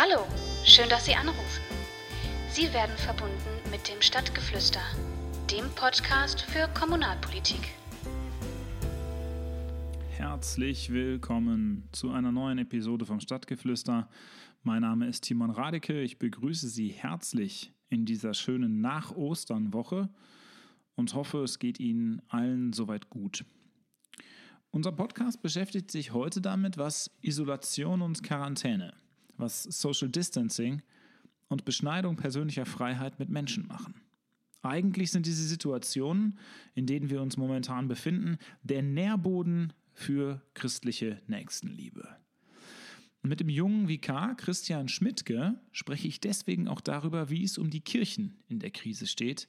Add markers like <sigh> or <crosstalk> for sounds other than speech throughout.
Hallo, schön, dass Sie anrufen. Sie werden verbunden mit dem Stadtgeflüster, dem Podcast für Kommunalpolitik. Herzlich willkommen zu einer neuen Episode vom Stadtgeflüster. Mein Name ist Timon Radeke. Ich begrüße Sie herzlich in dieser schönen Nach-Ostern-Woche und hoffe, es geht Ihnen allen soweit gut. Unser Podcast beschäftigt sich heute damit, was Isolation und Quarantäne was Social Distancing und Beschneidung persönlicher Freiheit mit Menschen machen. Eigentlich sind diese Situationen, in denen wir uns momentan befinden, der Nährboden für christliche Nächstenliebe. mit dem jungen Vikar Christian Schmidtke spreche ich deswegen auch darüber, wie es um die Kirchen in der Krise steht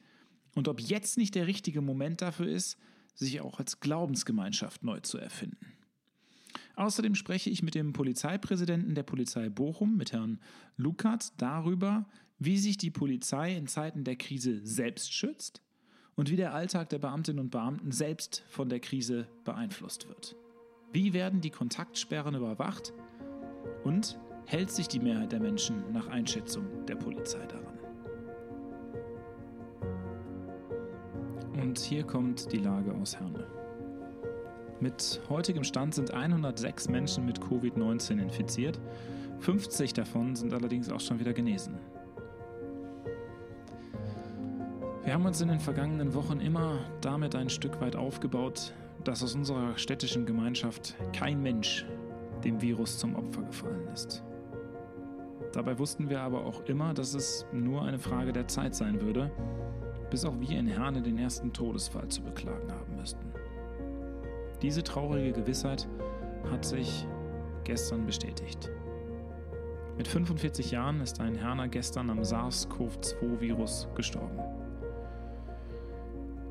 und ob jetzt nicht der richtige Moment dafür ist, sich auch als Glaubensgemeinschaft neu zu erfinden. Außerdem spreche ich mit dem Polizeipräsidenten der Polizei Bochum, mit Herrn Lukat, darüber, wie sich die Polizei in Zeiten der Krise selbst schützt und wie der Alltag der Beamtinnen und Beamten selbst von der Krise beeinflusst wird. Wie werden die Kontaktsperren überwacht und hält sich die Mehrheit der Menschen nach Einschätzung der Polizei daran? Und hier kommt die Lage aus Herne. Mit heutigem Stand sind 106 Menschen mit Covid-19 infiziert. 50 davon sind allerdings auch schon wieder genesen. Wir haben uns in den vergangenen Wochen immer damit ein Stück weit aufgebaut, dass aus unserer städtischen Gemeinschaft kein Mensch dem Virus zum Opfer gefallen ist. Dabei wussten wir aber auch immer, dass es nur eine Frage der Zeit sein würde, bis auch wir in Herne den ersten Todesfall zu beklagen haben müssten. Diese traurige Gewissheit hat sich gestern bestätigt. Mit 45 Jahren ist ein Herner gestern am SARS-CoV-2-Virus gestorben.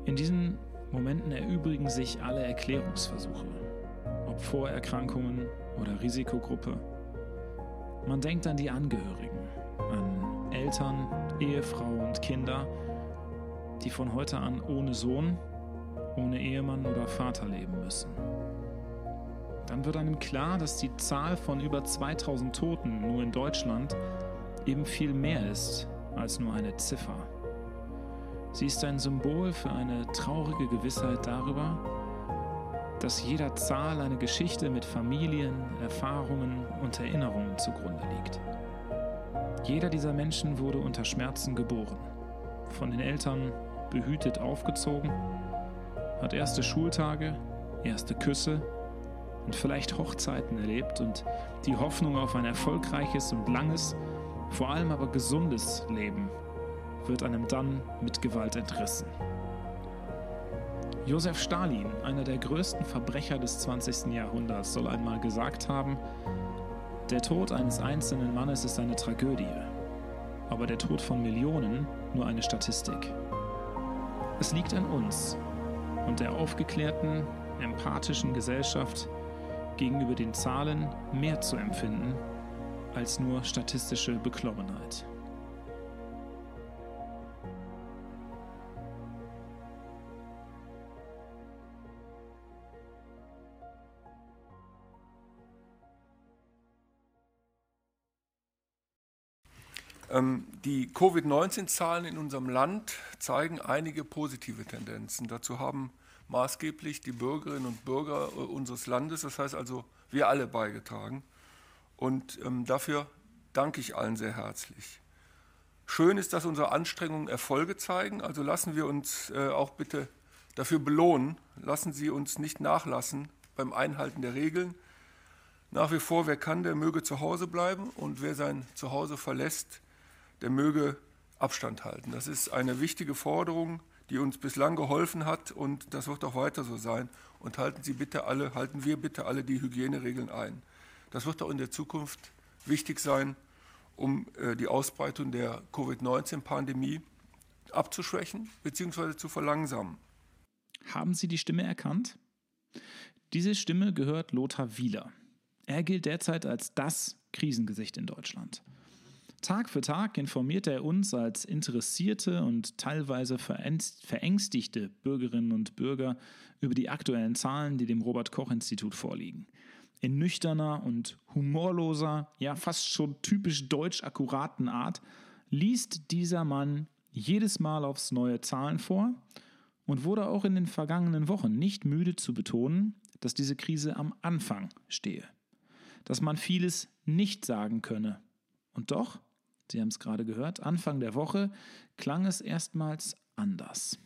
In diesen Momenten erübrigen sich alle Erklärungsversuche, ob Vorerkrankungen oder Risikogruppe. Man denkt an die Angehörigen, an Eltern, Ehefrau und Kinder, die von heute an ohne Sohn ohne Ehemann oder Vater leben müssen. Dann wird einem klar, dass die Zahl von über 2000 Toten nur in Deutschland eben viel mehr ist als nur eine Ziffer. Sie ist ein Symbol für eine traurige Gewissheit darüber, dass jeder Zahl eine Geschichte mit Familien, Erfahrungen und Erinnerungen zugrunde liegt. Jeder dieser Menschen wurde unter Schmerzen geboren, von den Eltern behütet aufgezogen hat erste Schultage, erste Küsse und vielleicht Hochzeiten erlebt und die Hoffnung auf ein erfolgreiches und langes, vor allem aber gesundes Leben wird einem dann mit Gewalt entrissen. Josef Stalin, einer der größten Verbrecher des 20. Jahrhunderts, soll einmal gesagt haben, der Tod eines einzelnen Mannes ist eine Tragödie, aber der Tod von Millionen nur eine Statistik. Es liegt an uns, und der aufgeklärten, empathischen Gesellschaft gegenüber den Zahlen mehr zu empfinden als nur statistische Beklommenheit. Ähm, die Covid-19-Zahlen in unserem Land zeigen einige positive Tendenzen. Dazu haben maßgeblich die Bürgerinnen und Bürger äh, unseres Landes, das heißt also wir alle beigetragen. Und ähm, dafür danke ich allen sehr herzlich. Schön ist, dass unsere Anstrengungen Erfolge zeigen, also lassen wir uns äh, auch bitte dafür belohnen, lassen Sie uns nicht nachlassen beim Einhalten der Regeln. Nach wie vor, wer kann, der möge zu Hause bleiben und wer sein Zuhause verlässt, der möge Abstand halten. Das ist eine wichtige Forderung, die uns bislang geholfen hat und das wird auch weiter so sein. Und halten Sie bitte alle, halten wir bitte alle die Hygieneregeln ein. Das wird auch in der Zukunft wichtig sein, um äh, die Ausbreitung der Covid-19-Pandemie abzuschwächen bzw. zu verlangsamen. Haben Sie die Stimme erkannt? Diese Stimme gehört Lothar Wieler. Er gilt derzeit als das Krisengesicht in Deutschland. Tag für Tag informiert er uns als interessierte und teilweise verängstigte Bürgerinnen und Bürger über die aktuellen Zahlen, die dem Robert Koch Institut vorliegen. in nüchterner und humorloser, ja fast schon typisch deutsch akkuraten Art liest dieser Mann jedes Mal aufs neue Zahlen vor und wurde auch in den vergangenen Wochen nicht müde zu betonen, dass diese Krise am Anfang stehe, dass man vieles nicht sagen könne. Und doch, Sie haben es gerade gehört, Anfang der Woche klang es erstmals anders.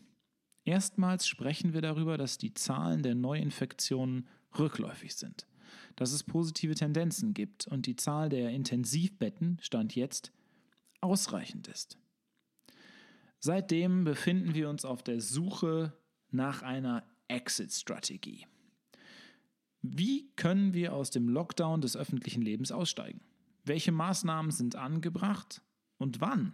Erstmals sprechen wir darüber, dass die Zahlen der Neuinfektionen rückläufig sind, dass es positive Tendenzen gibt und die Zahl der Intensivbetten, stand jetzt, ausreichend ist. Seitdem befinden wir uns auf der Suche nach einer Exit-Strategie. Wie können wir aus dem Lockdown des öffentlichen Lebens aussteigen? Welche Maßnahmen sind angebracht und wann?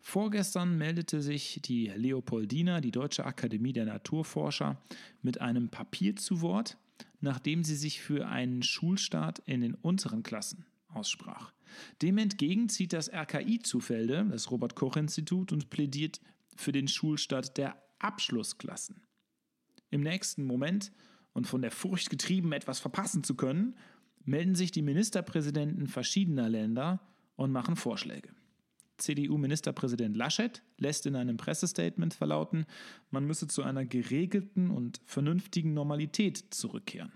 Vorgestern meldete sich die Leopoldina, die Deutsche Akademie der Naturforscher, mit einem Papier zu Wort, nachdem sie sich für einen Schulstart in den unteren Klassen aussprach. Dem entgegen zieht das RKI zu Felde, das Robert Koch Institut, und plädiert für den Schulstart der Abschlussklassen. Im nächsten Moment und von der Furcht getrieben, etwas verpassen zu können, melden sich die Ministerpräsidenten verschiedener Länder und machen Vorschläge. CDU-Ministerpräsident Laschet lässt in einem Pressestatement verlauten, man müsse zu einer geregelten und vernünftigen Normalität zurückkehren.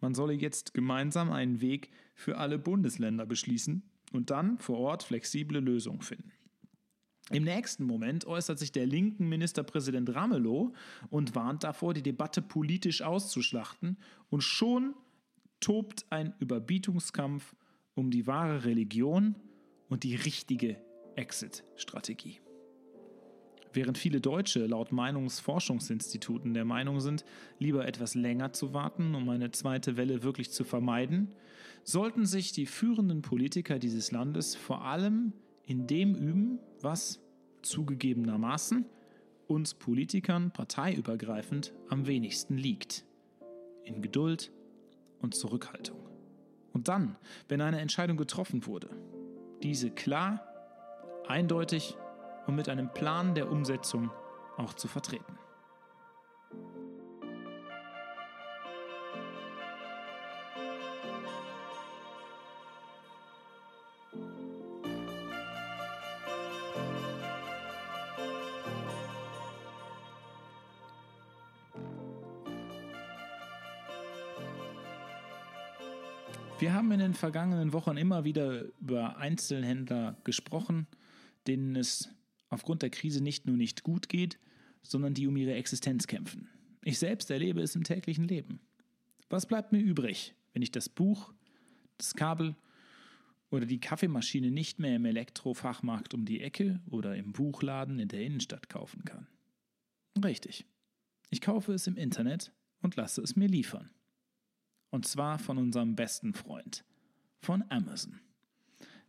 Man solle jetzt gemeinsam einen Weg für alle Bundesländer beschließen und dann vor Ort flexible Lösungen finden. Im nächsten Moment äußert sich der linken Ministerpräsident Ramelow und warnt davor, die Debatte politisch auszuschlachten, und schon tobt ein Überbietungskampf um die wahre Religion und die richtige Exit-Strategie. Während viele Deutsche laut Meinungsforschungsinstituten der Meinung sind, lieber etwas länger zu warten, um eine zweite Welle wirklich zu vermeiden, sollten sich die führenden Politiker dieses Landes vor allem in dem üben, was zugegebenermaßen uns Politikern parteiübergreifend am wenigsten liegt. In Geduld und Zurückhaltung. Und dann, wenn eine Entscheidung getroffen wurde, diese klar, eindeutig und mit einem Plan der Umsetzung auch zu vertreten. Haben in den vergangenen Wochen immer wieder über Einzelhändler gesprochen, denen es aufgrund der Krise nicht nur nicht gut geht, sondern die um ihre Existenz kämpfen. Ich selbst erlebe es im täglichen Leben. Was bleibt mir übrig, wenn ich das Buch, das Kabel oder die Kaffeemaschine nicht mehr im Elektrofachmarkt um die Ecke oder im Buchladen in der Innenstadt kaufen kann? Richtig. Ich kaufe es im Internet und lasse es mir liefern. Und zwar von unserem besten Freund, von Amazon.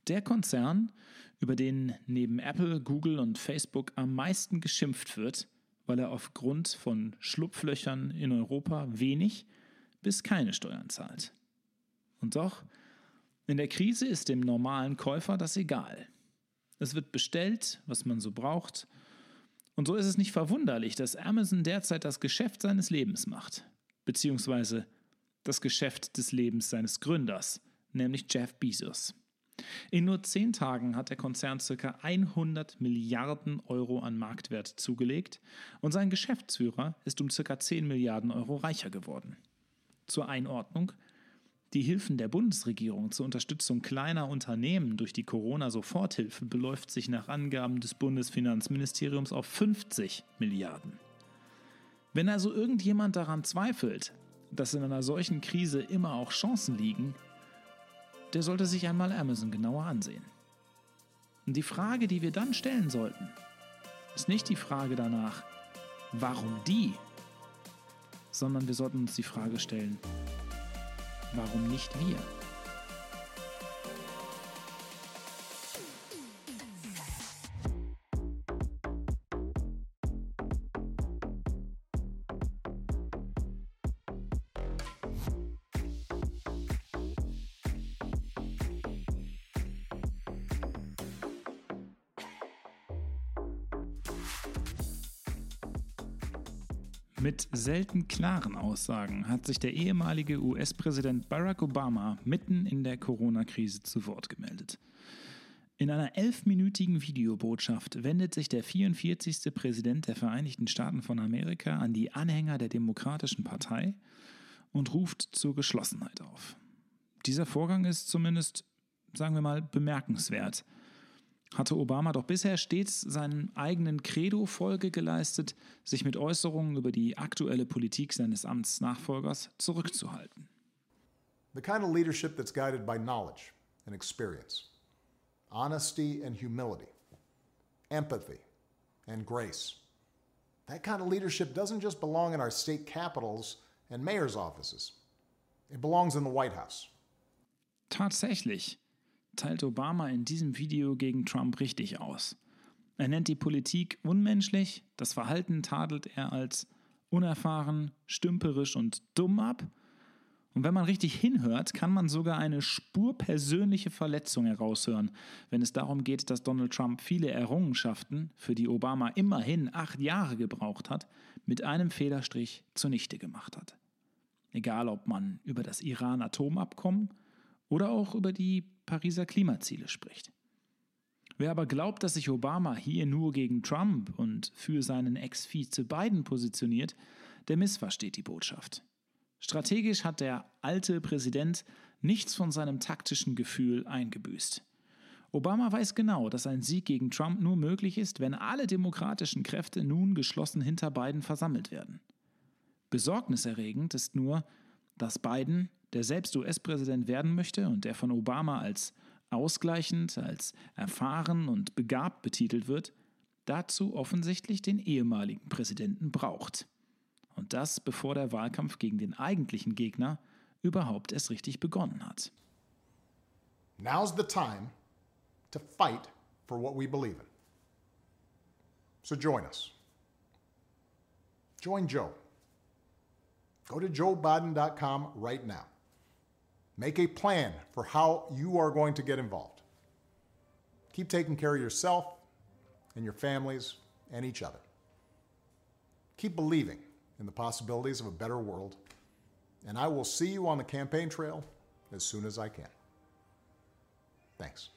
Der Konzern, über den neben Apple, Google und Facebook am meisten geschimpft wird, weil er aufgrund von Schlupflöchern in Europa wenig bis keine Steuern zahlt. Und doch, in der Krise ist dem normalen Käufer das egal. Es wird bestellt, was man so braucht. Und so ist es nicht verwunderlich, dass Amazon derzeit das Geschäft seines Lebens macht, beziehungsweise das Geschäft des Lebens seines Gründers, nämlich Jeff Bezos. In nur zehn Tagen hat der Konzern ca. 100 Milliarden Euro an Marktwert zugelegt und sein Geschäftsführer ist um ca. 10 Milliarden Euro reicher geworden. Zur Einordnung. Die Hilfen der Bundesregierung zur Unterstützung kleiner Unternehmen durch die Corona-Soforthilfe beläuft sich nach Angaben des Bundesfinanzministeriums auf 50 Milliarden. Wenn also irgendjemand daran zweifelt, dass in einer solchen Krise immer auch Chancen liegen, der sollte sich einmal Amazon genauer ansehen. Und die Frage, die wir dann stellen sollten, ist nicht die Frage danach, warum die, sondern wir sollten uns die Frage stellen, warum nicht wir? Selten klaren Aussagen hat sich der ehemalige US-Präsident Barack Obama mitten in der Corona-Krise zu Wort gemeldet. In einer elfminütigen Videobotschaft wendet sich der 44. Präsident der Vereinigten Staaten von Amerika an die Anhänger der Demokratischen Partei und ruft zur Geschlossenheit auf. Dieser Vorgang ist zumindest, sagen wir mal, bemerkenswert. Hatte Obama doch bisher stets seinem eigenen Credo Folge geleistet, sich mit Äußerungen über die aktuelle Politik seines Amtsnachfolgers zurückzuhalten. The kind of leadership that's guided by knowledge and experience. honesty and humility, empathy and grace. That kind of leadership doesn't just belong in our state capitals and mayor's offices, it belongs in the White House. Tatsächlich teilt Obama in diesem Video gegen Trump richtig aus. Er nennt die Politik unmenschlich, das Verhalten tadelt er als unerfahren, stümperisch und dumm ab und wenn man richtig hinhört, kann man sogar eine Spur persönliche Verletzung heraushören, wenn es darum geht, dass Donald Trump viele Errungenschaften, für die Obama immerhin acht Jahre gebraucht hat, mit einem Federstrich zunichte gemacht hat. Egal, ob man über das Iran-Atomabkommen oder auch über die Pariser Klimaziele spricht. Wer aber glaubt, dass sich Obama hier nur gegen Trump und für seinen Ex-Vize Biden positioniert, der missversteht die Botschaft. Strategisch hat der alte Präsident nichts von seinem taktischen Gefühl eingebüßt. Obama weiß genau, dass ein Sieg gegen Trump nur möglich ist, wenn alle demokratischen Kräfte nun geschlossen hinter Biden versammelt werden. Besorgniserregend ist nur, dass Biden, der selbst US-Präsident werden möchte und der von Obama als ausgleichend, als erfahren und begabt betitelt wird, dazu offensichtlich den ehemaligen Präsidenten braucht. Und das bevor der Wahlkampf gegen den eigentlichen Gegner überhaupt erst richtig begonnen hat. Now's the time to fight for what we believe in. So join us. Join Joe. Go to joebiden.com right now. Make a plan for how you are going to get involved. Keep taking care of yourself and your families and each other. Keep believing in the possibilities of a better world, and I will see you on the campaign trail as soon as I can. Thanks.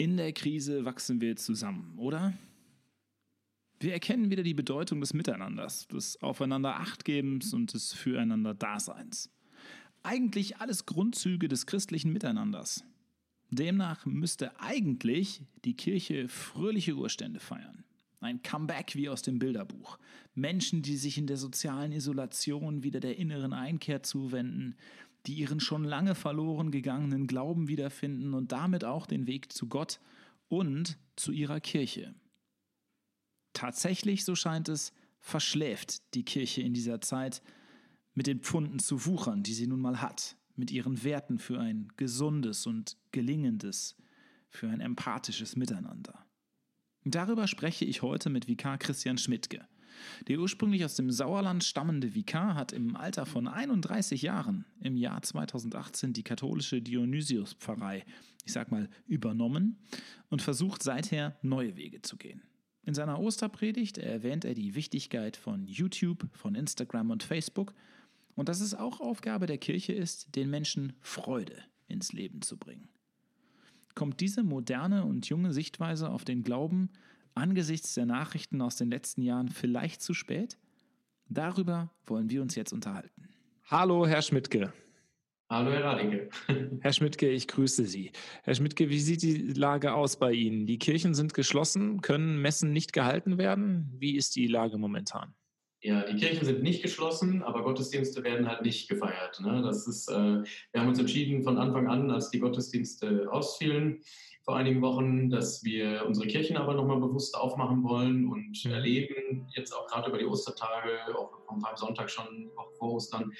In der Krise wachsen wir zusammen, oder? Wir erkennen wieder die Bedeutung des Miteinanders, des Aufeinander Achtgebens und des Füreinander Daseins. Eigentlich alles Grundzüge des christlichen Miteinanders. Demnach müsste eigentlich die Kirche fröhliche Urstände feiern. Ein Comeback wie aus dem Bilderbuch. Menschen, die sich in der sozialen Isolation wieder der inneren Einkehr zuwenden, die ihren schon lange verloren gegangenen Glauben wiederfinden und damit auch den Weg zu Gott und zu ihrer Kirche. Tatsächlich, so scheint es, verschläft die Kirche in dieser Zeit mit den Pfunden zu wuchern, die sie nun mal hat, mit ihren Werten für ein gesundes und gelingendes, für ein empathisches Miteinander. Darüber spreche ich heute mit Vikar Christian Schmidtke. Der ursprünglich aus dem Sauerland stammende Vikar hat im Alter von 31 Jahren im Jahr 2018 die katholische Dionysius-Pfarrei, ich sag mal, übernommen und versucht seither neue Wege zu gehen. In seiner Osterpredigt erwähnt er die Wichtigkeit von YouTube, von Instagram und Facebook und dass es auch Aufgabe der Kirche ist, den Menschen Freude ins Leben zu bringen. Kommt diese moderne und junge Sichtweise auf den Glauben angesichts der Nachrichten aus den letzten Jahren vielleicht zu spät? Darüber wollen wir uns jetzt unterhalten. Hallo, Herr Schmidtke. Hallo, Herr Radinge. <laughs> Herr Schmidtke, ich grüße Sie. Herr Schmidtke, wie sieht die Lage aus bei Ihnen? Die Kirchen sind geschlossen, können Messen nicht gehalten werden. Wie ist die Lage momentan? Ja, die Kirchen sind nicht geschlossen, aber Gottesdienste werden halt nicht gefeiert. Ne? Das ist, äh, wir haben uns entschieden von Anfang an, als die Gottesdienste ausfielen, vor einigen Wochen, dass wir unsere Kirchen aber nochmal bewusst aufmachen wollen und Mhm. erleben, jetzt auch gerade über die Ostertage, auch vom Sonntag schon, auch vor Ostern,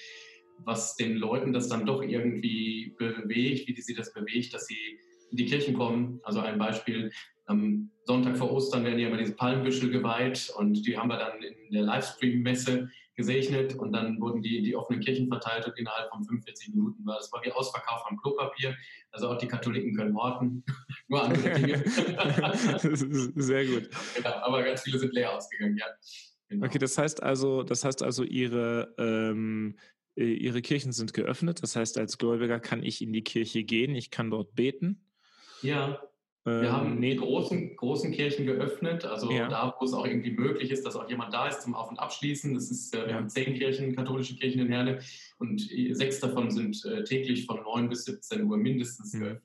was den Leuten das dann doch irgendwie bewegt, wie sie das bewegt, dass sie in die Kirchen kommen. Also ein Beispiel, am Sonntag vor Ostern werden ja immer diese Palmbüschel geweiht und die haben wir dann in der Livestream-Messe gesegnet und dann wurden die in die offenen Kirchen verteilt und innerhalb von 45 Minuten war das war wie Ausverkauf von Klopapier. Also auch die Katholiken können horten. <laughs> Nur andere Dinge. <laughs> Sehr gut. genau, aber ganz viele sind leer ausgegangen, ja. Genau. Okay, das heißt also, das heißt also, ihre, ähm, äh, ihre Kirchen sind geöffnet. Das heißt, als Gläubiger kann ich in die Kirche gehen, ich kann dort beten. Ja, Ähm, wir haben nee, die großen, großen Kirchen geöffnet, also Ja. da, wo es auch irgendwie möglich ist, dass auch jemand da ist zum Auf- und Abschließen. Das ist, äh, wir Ja. haben zehn Kirchen, katholische Kirchen in Herne und äh, sechs davon sind äh, täglich von 9 bis 17 Uhr mindestens Mhm. geöffnet.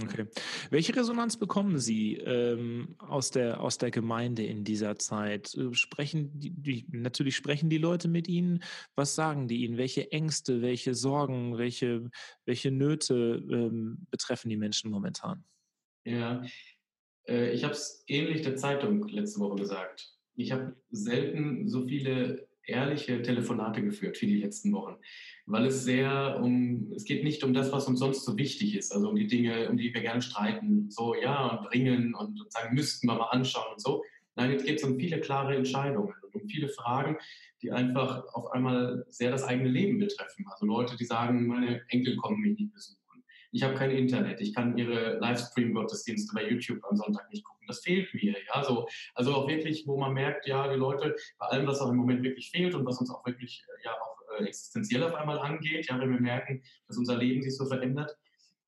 Okay. Welche Resonanz bekommen Sie ähm, aus, der, aus der Gemeinde in dieser Zeit? Äh, Sprechen die, die, natürlich sprechen die Leute mit Ihnen. Was sagen die Ihnen? Welche Ängste, welche Sorgen, welche, welche Nöte ähm, betreffen die Menschen momentan? Ja, äh, ich habe es ähnlich der Zeitung letzte Woche gesagt. Ich habe selten so viele ehrliche Telefonate geführt wie die letzten Wochen, weil es sehr um, es geht nicht um das, was uns sonst so wichtig ist, also um die Dinge, um die wir gerne streiten, so ja und ringen und, und sagen, müssten wir mal anschauen und so. Nein, jetzt geht es um viele klare Entscheidungen und um viele Fragen, die einfach auf einmal sehr das eigene Leben betreffen. Also Leute, die sagen, meine Enkel kommen mich nicht besuchen. Ich habe kein Internet, ich kann ihre Livestream-Gottesdienste bei YouTube am Sonntag nicht gucken. Das fehlt mir. Ja? So, also auch wirklich, wo man merkt, ja, die Leute, bei allem, was auch im Moment wirklich fehlt und was uns auch wirklich äh, ja auch äh, existenziell auf einmal angeht, ja, wenn wir merken, dass unser Leben sich so verändert,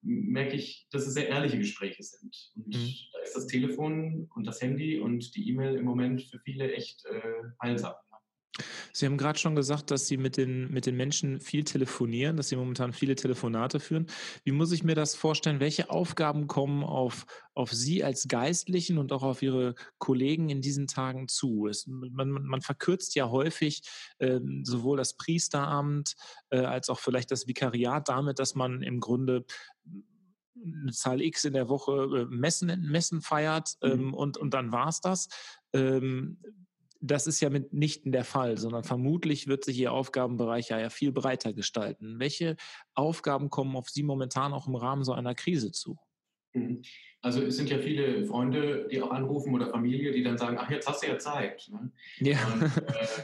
merke ich, dass es sehr ehrliche Gespräche sind. Und Mhm. da ist das Telefon und das Handy und die E-Mail im Moment für viele echt äh, heilsam. Sie haben gerade schon gesagt, dass Sie mit den, mit den Menschen viel telefonieren, dass Sie momentan viele Telefonate führen. Wie muss ich mir das vorstellen? Welche Aufgaben kommen auf, auf Sie als Geistlichen und auch auf Ihre Kollegen in diesen Tagen zu? Es, man, man verkürzt ja häufig ähm, sowohl das Priesteramt äh, als auch vielleicht das Vikariat damit, dass man im Grunde eine Zahl X in der Woche äh, Messen, Messen feiert ähm, Mhm. und, und dann war es das. Ähm, das ist ja mitnichten der Fall, sondern vermutlich wird sich Ihr Aufgabenbereich ja, ja viel breiter gestalten. Welche Aufgaben kommen auf Sie momentan auch im Rahmen so einer Krise zu? Mhm. Also es sind ja viele Freunde, die auch anrufen oder Familie, die dann sagen, ach, jetzt hast du ja Zeit. Ne? Ja. Und,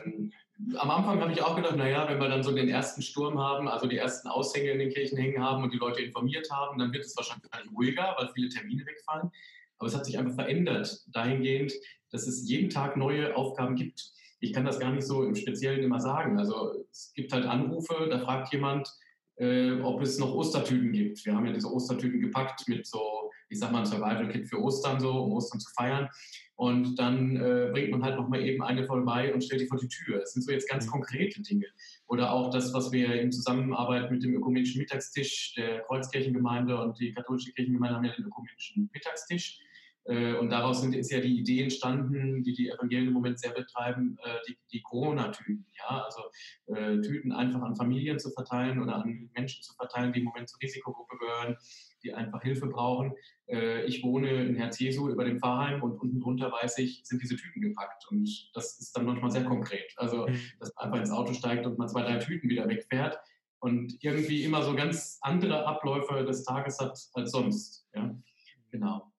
ähm, am Anfang habe ich auch gedacht, naja, wenn wir dann so den ersten Sturm haben, also die ersten Aushänge in den Kirchen hängen haben und die Leute informiert haben, dann wird es wahrscheinlich ruhiger, weil viele Termine wegfallen. Aber es hat sich einfach verändert, dahingehend, dass es jeden Tag neue Aufgaben gibt. Ich kann das gar nicht so im Speziellen immer sagen. Also es gibt halt Anrufe, da fragt jemand, äh, ob es noch Ostertüten gibt. Wir haben ja diese Ostertüten gepackt mit so, ich sag mal, ein Survival-Kit für Ostern, so, um Ostern zu feiern. Und dann äh, bringt man halt nochmal eben eine vorbei und stellt die vor die Tür. Das sind so jetzt ganz konkrete Dinge. Oder auch das, was wir in Zusammenarbeit mit dem ökumenischen Mittagstisch der Kreuzkirchengemeinde und die katholische Kirchengemeinde haben ja den ökumenischen Mittagstisch. Äh, Und daraus sind, ist ja die Idee entstanden, die die Evangelien im Moment sehr betreiben, äh, die, die Corona-Tüten. Ja? Also äh, Tüten einfach an Familien zu verteilen oder an Menschen zu verteilen, die im Moment zur Risikogruppe gehören, die einfach Hilfe brauchen. Äh, ich wohne in Herz Jesu über dem Pfarrheim und unten drunter weiß ich, sind diese Tüten gepackt. Und das ist dann manchmal sehr konkret. Also, Mhm. dass man einfach ins Auto steigt und man zwei, drei Tüten wieder wegfährt und irgendwie immer so ganz andere Abläufe des Tages hat als sonst. Ja? Genau.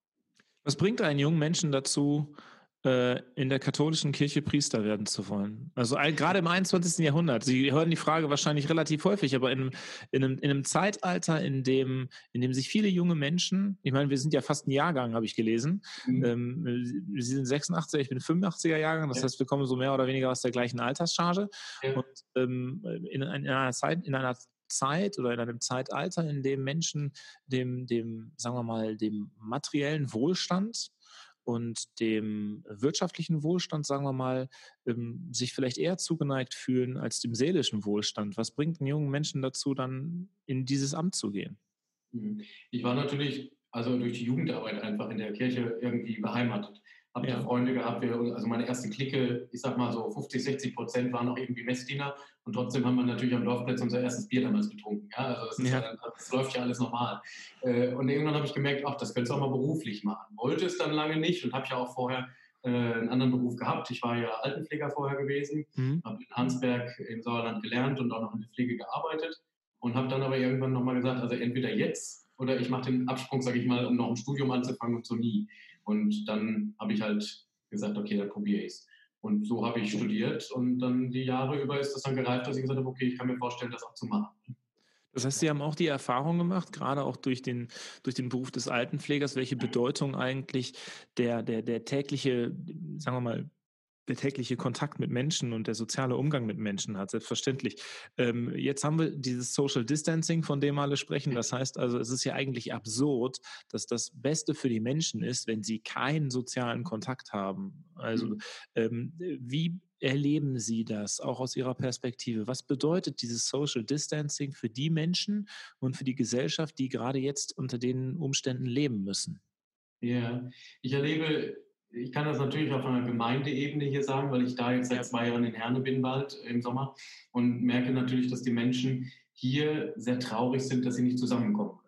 Was bringt einen jungen Menschen dazu, äh, in der katholischen Kirche Priester werden zu wollen? Also gerade im 21. Jahrhundert. Sie hören die Frage wahrscheinlich relativ häufig, aber in, einem- in, einem, in einem Zeitalter, in dem, in dem sich viele junge Menschen, ich meine, wir sind ja fast ein Jahrgang, habe ich gelesen. Mhm. Ähm, Sie sind 86, ich bin 85er Jahrgang, das Ja. heißt, wir kommen so mehr oder weniger aus der gleichen Alterscharge. Ja. Und ähm, in, in einer Zeit, in einer Zeit oder in einem Zeitalter, in dem Menschen dem, dem, sagen wir mal, dem materiellen Wohlstand und dem wirtschaftlichen Wohlstand, sagen wir mal, ähm, sich vielleicht eher zugeneigt fühlen als dem seelischen Wohlstand. Was bringt einen jungen Menschen dazu, dann in dieses Amt zu gehen? Mhm. Ich war natürlich also durch die Jugendarbeit einfach in der Kirche irgendwie beheimatet. Habe ja. da Freunde gehabt, wir, also meine erste Clique, ich sag mal so 50, 60 Prozent waren auch irgendwie Messdiener und trotzdem haben wir natürlich am Dorfplatz unser erstes Bier damals getrunken. Ja, also das, ja. Ja, das läuft ja alles normal. Äh, und irgendwann habe ich gemerkt, ach, das könntest du auch mal beruflich machen. Wollte es dann lange nicht und habe ja auch vorher äh, einen anderen Beruf gehabt. Ich war ja Altenpfleger vorher gewesen, mhm. habe in Hansberg im Sauerland gelernt und auch noch in der Pflege gearbeitet und habe dann aber irgendwann nochmal gesagt, also entweder jetzt oder ich mache den Absprung, sage ich mal, um noch ein Studium anzufangen und so nie. Und dann habe ich halt gesagt, okay, dann probiere ich es. Und so habe ich studiert und dann die Jahre über ist das dann gereift, dass ich gesagt habe, okay, ich kann mir vorstellen, das auch zu machen. Das heißt, Sie haben auch die Erfahrung gemacht, gerade auch durch den, durch den Beruf des Altenpflegers, welche Bedeutung eigentlich der, der, der tägliche, sagen wir mal, der tägliche Kontakt mit Menschen und der soziale Umgang mit Menschen hat, selbstverständlich. Ähm, jetzt haben wir dieses Social Distancing, von dem alle sprechen. Das heißt also, es ist ja eigentlich absurd, dass das Beste für die Menschen ist, wenn sie keinen sozialen Kontakt haben. Also mhm. ähm, wie erleben Sie das auch aus Ihrer Perspektive? Was bedeutet dieses Social Distancing für die Menschen und für die Gesellschaft, die gerade jetzt unter den Umständen leben müssen? Ja, ich erlebe ich kann das natürlich auf einer Gemeindeebene hier sagen, weil ich da jetzt seit zwei Jahren in Herne bin bald im Sommer und merke natürlich, dass die Menschen hier sehr traurig sind, dass sie nicht zusammenkommen können.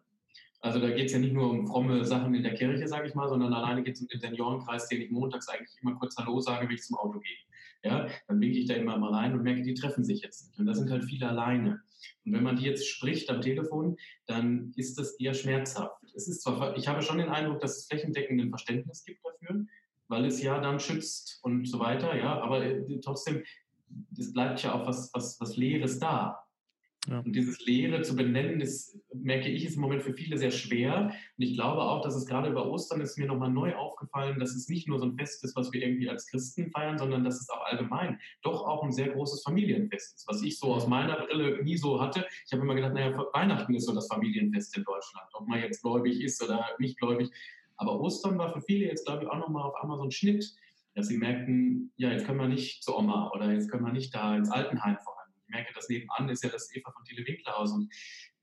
Also da geht es ja nicht nur um fromme Sachen in der Kirche, sage ich mal, sondern alleine geht es um den Seniorenkreis, den ich montags eigentlich immer kurz Hallo sage, wenn ich zum Auto gehe. Ja, dann winke ich da immer mal rein und merke, die treffen sich jetzt nicht. Und da sind halt viele alleine. Und wenn man die jetzt spricht am Telefon, dann ist das eher schmerzhaft. Es ist zwar, ich habe schon den Eindruck, dass es flächendeckend ein Verständnis gibt dafür, weil es ja dann schützt und so weiter, ja, aber äh, trotzdem, es bleibt ja auch was, was, was Leeres da. Ja. Und dieses Leere zu benennen, ist, merke ich, ist im Moment für viele sehr schwer. Und ich glaube auch, dass es gerade über Ostern ist mir nochmal neu aufgefallen, dass es nicht nur so ein Fest ist, was wir irgendwie als Christen feiern, sondern dass es auch allgemein doch auch ein sehr großes Familienfest ist, was ich so aus meiner Brille nie so hatte. Ich habe immer gedacht, naja, Weihnachten ist so das Familienfest in Deutschland, ob man jetzt gläubig ist oder nicht gläubig. Aber Ostern war für viele jetzt, glaube ich, auch nochmal auf einmal so ein Schnitt, dass sie merkten, ja, jetzt können wir nicht zur Oma oder jetzt können wir nicht da ins Altenheim vor allem. Ich merke, das nebenan ist ja das Eva von Tele Winklerhaus und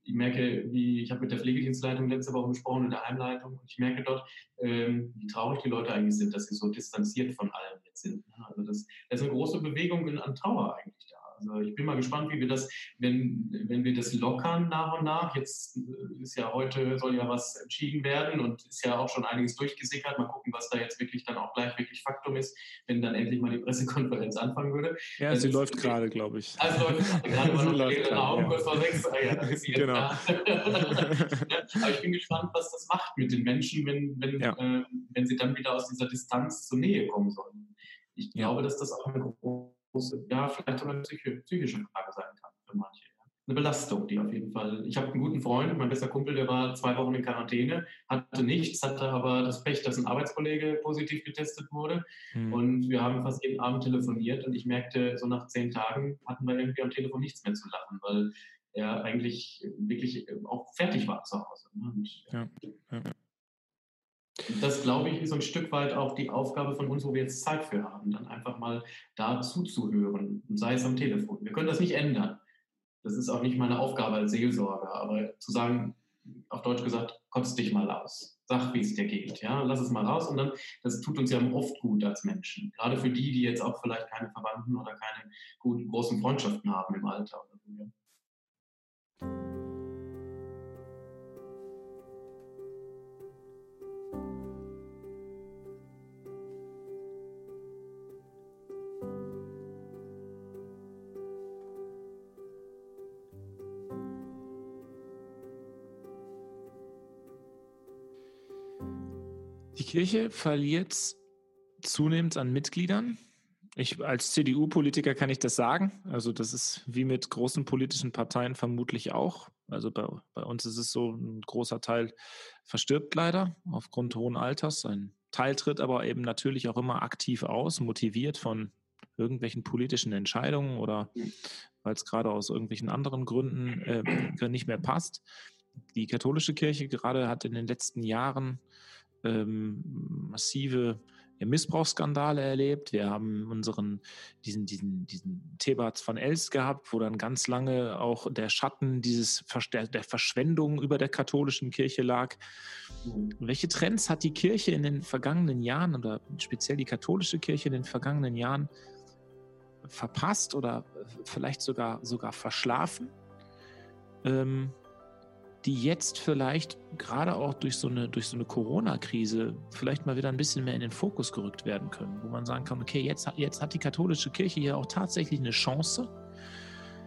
ich merke, wie ich habe mit der Pflegedienstleitung letzte Woche gesprochen in der Heimleitung und ich merke dort, ähm, wie traurig die Leute eigentlich sind, dass sie so distanziert von allem jetzt sind. Also das, das ist eine große Bewegung an Trauer eigentlich da. Also ich bin mal gespannt, wie wir das, wenn, wenn wir das lockern nach und nach. Jetzt äh, ist ja heute, soll ja was entschieden werden und ist ja auch schon einiges durchgesickert. Mal gucken, was da jetzt wirklich dann auch gleich wirklich Faktum ist, wenn dann endlich mal die Pressekonferenz anfangen würde. Ja, sie läuft gerade, glaube ich. Also läuft <laughs> gerade mal noch leere Augen, kurz vor sechs. Ah, ja, ist sie genau. <laughs> ja, aber ich bin gespannt, was das macht mit den Menschen, wenn, wenn, ja. äh, wenn sie dann wieder aus dieser Distanz zur Nähe kommen sollen. Ich glaube, dass das auch eine große große, ja, vielleicht sogar eine psychische Frage sein kann für manche. Eine Belastung, die auf jeden Fall. Ich habe einen guten Freund, mein bester Kumpel, der war zwei Wochen in Quarantäne, hatte nichts, hatte aber das Pech, dass ein Arbeitskollege positiv getestet wurde. Mhm. Und wir haben fast jeden Abend telefoniert und ich merkte, so nach zehn Tagen hatten wir irgendwie am Telefon nichts mehr zu lachen, weil er eigentlich wirklich auch fertig war zu Hause. Ne? Und, ja. Ja. Das, glaube ich, ist ein Stück weit auch die Aufgabe von uns, wo wir jetzt Zeit für haben, dann einfach mal da zuzuhören, sei es am Telefon. Wir können das nicht ändern. Das ist auch nicht meine Aufgabe als Seelsorger, aber zu sagen, auf Deutsch gesagt, kotz dich mal aus. Sag, wie es dir geht. Ja? Lass es mal raus und dann, das tut uns ja oft gut als Menschen. Gerade für die, die jetzt auch vielleicht keine Verwandten oder keine guten, großen Freundschaften haben im Alter. Oder so, ja. Kirche verliert zunehmend an Mitgliedern. Ich als CDU-Politiker kann ich das sagen. Also das ist wie mit großen politischen Parteien vermutlich auch. Also bei, bei uns ist es so, ein großer Teil verstirbt leider aufgrund hohen Alters. Ein Teil tritt aber eben natürlich auch immer aktiv aus, motiviert von irgendwelchen politischen Entscheidungen oder weil es gerade aus irgendwelchen anderen Gründen äh, nicht mehr passt. Die katholische Kirche gerade hat in den letzten Jahren ähm, massive Missbrauchsskandale erlebt. Wir haben unseren, diesen, diesen, diesen Thebats von Els gehabt, wo dann ganz lange auch der Schatten dieses der Verschwendung über der katholischen Kirche lag. Welche Trends hat die Kirche in den vergangenen Jahren oder speziell die katholische Kirche in den vergangenen Jahren verpasst oder vielleicht sogar, sogar verschlafen? Ähm, die jetzt vielleicht gerade auch durch so eine, durch so eine Corona-Krise vielleicht mal wieder ein bisschen mehr in den Fokus gerückt werden können, wo man sagen kann, okay, jetzt, jetzt hat die katholische Kirche ja auch tatsächlich eine Chance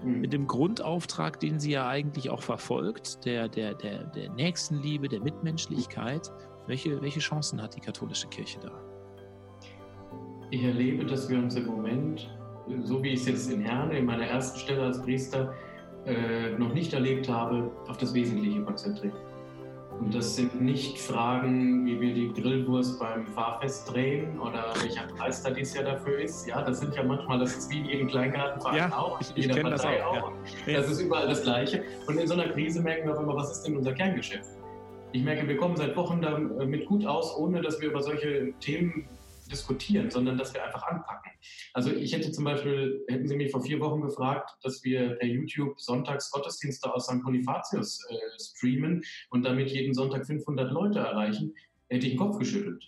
mhm. mit dem Grundauftrag, den sie ja eigentlich auch verfolgt, der, der, der, der Nächstenliebe, der Mitmenschlichkeit. Welche, welche Chancen hat die katholische Kirche da? Ich erlebe, dass wir uns im Moment, so wie ich es jetzt in Herne, in meiner ersten Stelle als Priester, äh, noch nicht erlebt habe, auf das Wesentliche konzentrieren. Und das sind nicht Fragen, wie wir die Grillwurst beim Fahrfest drehen oder welcher Preis da dieses Jahr dafür ist. Ja, das sind ja manchmal, das ist wie in jedem Kleingartenverein ja, auch, ich, ich kenne das auch. auch. Ja. Das ist überall das Gleiche. Und in so einer Krise merken wir auf einmal, was ist denn unser Kerngeschäft? Ich merke, wir kommen seit Wochen damit gut aus, ohne dass wir über solche Themen diskutieren, sondern dass wir einfach anpacken. Also ich hätte zum Beispiel, hätten Sie mich vor vier Wochen gefragt, dass wir per YouTube Sonntags Gottesdienste aus St. Bonifatius äh, streamen und damit jeden Sonntag 500 Leute erreichen, hätte ich den Kopf geschüttelt.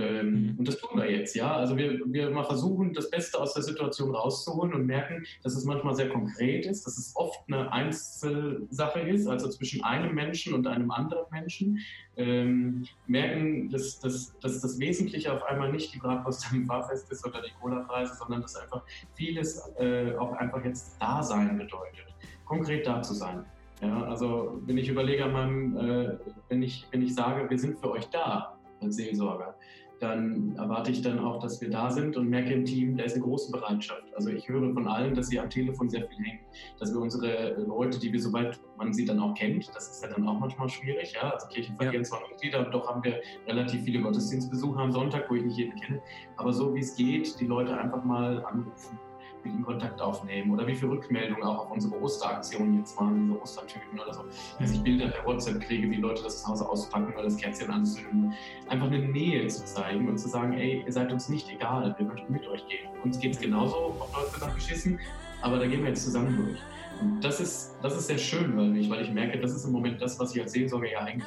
Ähm, mhm. Und das tun wir jetzt, ja. Also wir, wir mal versuchen, das Beste aus der Situation rauszuholen und merken, dass es manchmal sehr konkret ist, dass es oft eine Einzelsache ist, also zwischen einem Menschen und einem anderen Menschen. Ähm, merken, dass, dass, dass das Wesentliche auf einmal nicht die Bratwurst am Fahrfest ist oder die Cola-Preise, sondern dass einfach vieles äh, auch einfach jetzt da sein bedeutet. Konkret da zu sein. Ja, also wenn ich überlege an meinem, äh, wenn ich, wenn ich sage, wir sind für euch da als Seelsorger, dann erwarte ich dann auch, dass wir da sind und merke im Team, da ist eine große Bereitschaft. Also ich höre von allen, dass sie am Telefon sehr viel hängen, dass wir unsere Leute, die wir soweit man sie dann auch kennt, das ist ja dann auch manchmal schwierig, ja. Also Kirchen verlieren ja. zwar Mitglieder, doch haben wir relativ viele Gottesdienstbesucher am Sonntag, wo ich nicht jeden kenne, aber so wie es geht, die Leute einfach mal anrufen mit ihm Kontakt aufnehmen oder wie viele Rückmeldungen auch auf unsere Osteraktionen jetzt waren, diese Ostertüten oder so, dass ich Bilder per WhatsApp kriege, wie Leute das zu Hause auspacken oder das Kerzchen anzünden. Einfach eine Nähe zu zeigen und zu sagen, ey, ihr seid uns nicht egal, wir möchten mit euch gehen. Uns geht es genauso, auf Deutsch gesagt, geschissen, aber da gehen wir jetzt zusammen durch. Und das ist, das ist sehr schön weil ich, weil ich merke, das ist im Moment das, was ich als Seelsorger ja eigentlich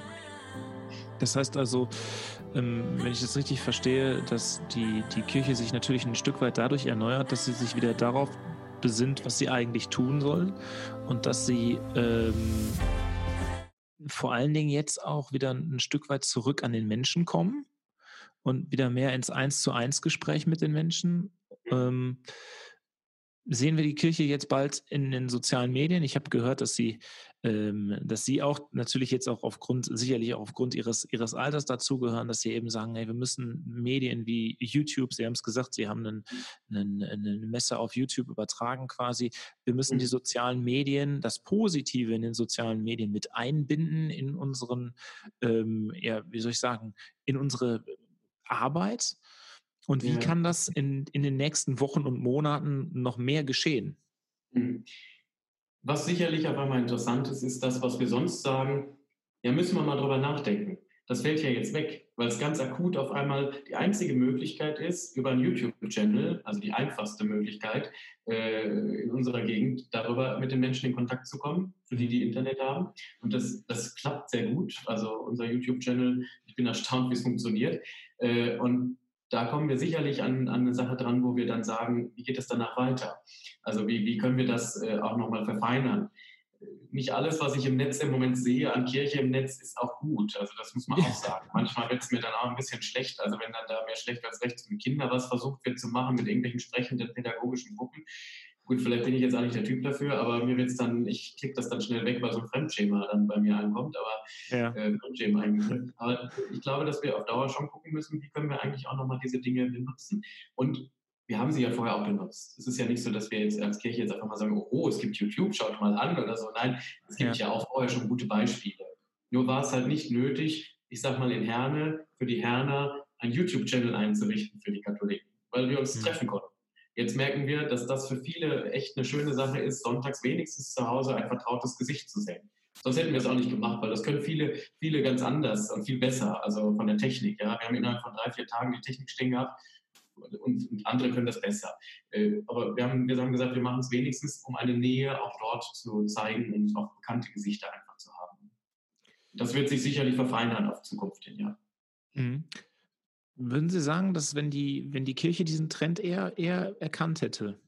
das heißt also, ähm, wenn ich das richtig verstehe, dass die, die Kirche sich natürlich ein Stück weit dadurch erneuert, dass sie sich wieder darauf besinnt, was sie eigentlich tun soll und dass sie ähm, vor allen Dingen jetzt auch wieder ein Stück weit zurück an den Menschen kommen und wieder mehr ins Eins zu eins Gespräch mit den Menschen. Ähm, sehen wir die Kirche jetzt bald in den sozialen Medien? Ich habe gehört, dass sie dass sie auch natürlich jetzt auch aufgrund, sicherlich auch aufgrund ihres, ihres Alters dazugehören, dass sie eben sagen, hey, wir müssen Medien wie YouTube, Sie haben es gesagt, Sie haben einen, einen, eine Messe auf YouTube übertragen quasi, wir müssen die mhm. sozialen Medien, das Positive in den sozialen Medien mit einbinden in unseren, ähm, ja, wie soll ich sagen, in unsere Arbeit. Und wie ja. kann das in, in den nächsten Wochen und Monaten noch mehr geschehen? Mhm. Was sicherlich aber mal interessant ist, ist das, was wir sonst sagen, ja, müssen wir mal drüber nachdenken. Das fällt ja jetzt weg, weil es ganz akut auf einmal die einzige Möglichkeit ist, über einen YouTube-Channel, also die einfachste Möglichkeit äh, in unserer Gegend, darüber mit den Menschen in Kontakt zu kommen, für die, die Internet haben. Und das, das klappt sehr gut. Also unser YouTube-Channel, ich bin erstaunt, wie es funktioniert. Äh, und da kommen wir sicherlich an, an, eine Sache dran, wo wir dann sagen, wie geht es danach weiter? Also wie, wie können wir das äh, auch nochmal verfeinern? Nicht alles, was ich im Netz im Moment sehe, an Kirche im Netz, ist auch gut. Also das muss man auch sagen. Manchmal wird es mir dann auch ein bisschen schlecht. Also wenn dann da mehr schlecht als recht mit Kindern was versucht wird zu machen mit irgendwelchen sprechenden pädagogischen Gruppen, Gut, vielleicht bin ich jetzt auch nicht der Typ dafür, aber mir wird es dann, ich klicke das dann schnell weg, weil so ein Fremdschema dann bei mir ankommt, aber ja. äh, Fremdschema eingedrückt. Aber ich glaube, dass wir auf Dauer schon gucken müssen, wie können wir eigentlich auch nochmal diese Dinge benutzen. Und wir haben sie ja vorher auch benutzt. Es ist ja nicht so, dass wir jetzt als Kirche jetzt einfach mal sagen, oh, es gibt YouTube, schaut mal an oder so. Nein, es gibt ja, ja auch vorher schon gute Beispiele. Nur war es halt nicht nötig, ich sag mal in Herne, für die Herner einen YouTube-Channel einzurichten für die Katholiken, weil wir uns mhm. treffen konnten. Jetzt merken wir, dass das für viele echt eine schöne Sache ist, sonntags wenigstens zu Hause ein vertrautes Gesicht zu sehen. Sonst hätten wir es auch nicht gemacht, weil das können viele, viele ganz anders und viel besser, also von der Technik. Ja. Wir haben innerhalb von drei, vier Tagen die Technik stehen gehabt und, und andere können das besser. Äh, aber wir haben, wir haben gesagt, wir machen es wenigstens, um eine Nähe auch dort zu zeigen und auch bekannte Gesichter einfach zu haben. Das wird sich sicherlich verfeinern auf Zukunft hin, ja. Mhm. Würden Sie sagen, dass wenn die, wenn die Kirche diesen Trend eher, eher erkannt hätte,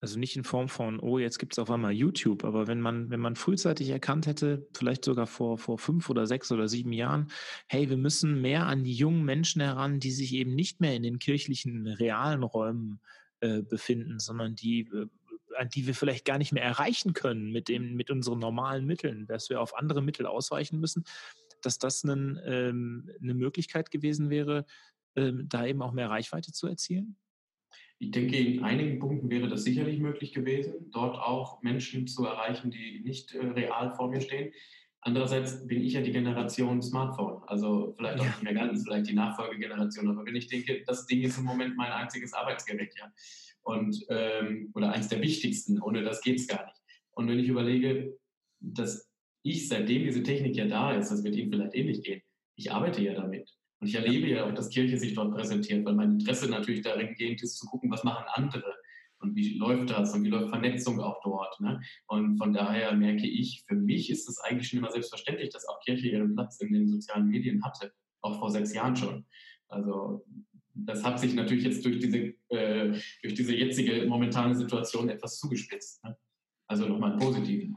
also nicht in Form von, oh, jetzt gibt es auf einmal YouTube, aber wenn man, wenn man frühzeitig erkannt hätte, vielleicht sogar vor, vor fünf oder sechs oder sieben Jahren, hey, wir müssen mehr an die jungen Menschen heran, die sich eben nicht mehr in den kirchlichen realen Räumen äh, befinden, sondern die, äh, an die wir vielleicht gar nicht mehr erreichen können mit, dem, mit unseren normalen Mitteln, dass wir auf andere Mittel ausweichen müssen, dass das einen, ähm, eine Möglichkeit gewesen wäre, ähm, da eben auch mehr Reichweite zu erzielen? Ich denke, in einigen Punkten wäre das sicherlich möglich gewesen, dort auch Menschen zu erreichen, die nicht äh, real vor mir stehen. Andererseits bin ich ja die Generation Smartphone, also vielleicht auch ja. nicht mehr ganz, vielleicht die Nachfolgegeneration, aber wenn ich denke, das Ding ist im Moment mein einziges Arbeitsgerät, ja. Und, ähm, oder eins der wichtigsten, ohne das geht es gar nicht. Und wenn ich überlege, dass ich, seitdem diese Technik ja da ist, das wird Ihnen vielleicht ähnlich gehen, ich arbeite ja damit. Und ich erlebe ja auch, dass Kirche sich dort präsentiert, weil mein Interesse natürlich darin geht, ist zu gucken, was machen andere und wie läuft das und wie läuft Vernetzung auch dort. Ne? Und von daher merke ich, für mich ist es eigentlich schon immer selbstverständlich, dass auch Kirche ihren Platz in den sozialen Medien hatte, auch vor sechs Jahren schon. Also das hat sich natürlich jetzt durch diese, äh, durch diese jetzige momentane Situation etwas zugespitzt. Ne? Also nochmal positiv.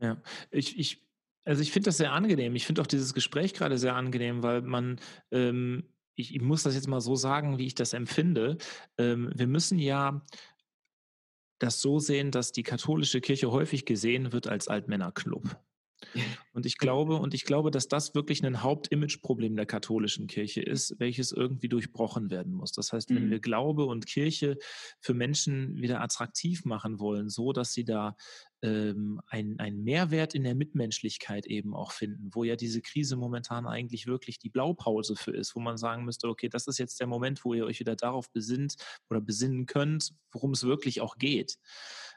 Ja, ich, ich also ich finde das sehr angenehm. Ich finde auch dieses Gespräch gerade sehr angenehm, weil man, ähm, ich, ich, muss das jetzt mal so sagen, wie ich das empfinde. Ähm, wir müssen ja das so sehen, dass die katholische Kirche häufig gesehen wird als Altmännerclub. Und ich <laughs> glaube, und ich glaube, dass das wirklich ein Hauptimageproblem der katholischen Kirche ist, welches irgendwie durchbrochen werden muss. Das heißt, wenn mhm. wir Glaube und Kirche für Menschen wieder attraktiv machen wollen, so dass sie da ähm, einen Mehrwert in der Mitmenschlichkeit eben auch finden, wo ja diese Krise momentan eigentlich wirklich die Blaupause für ist, wo man sagen müsste, okay, das ist jetzt der Moment, wo ihr euch wieder darauf besinnt oder besinnen könnt, worum es wirklich auch geht.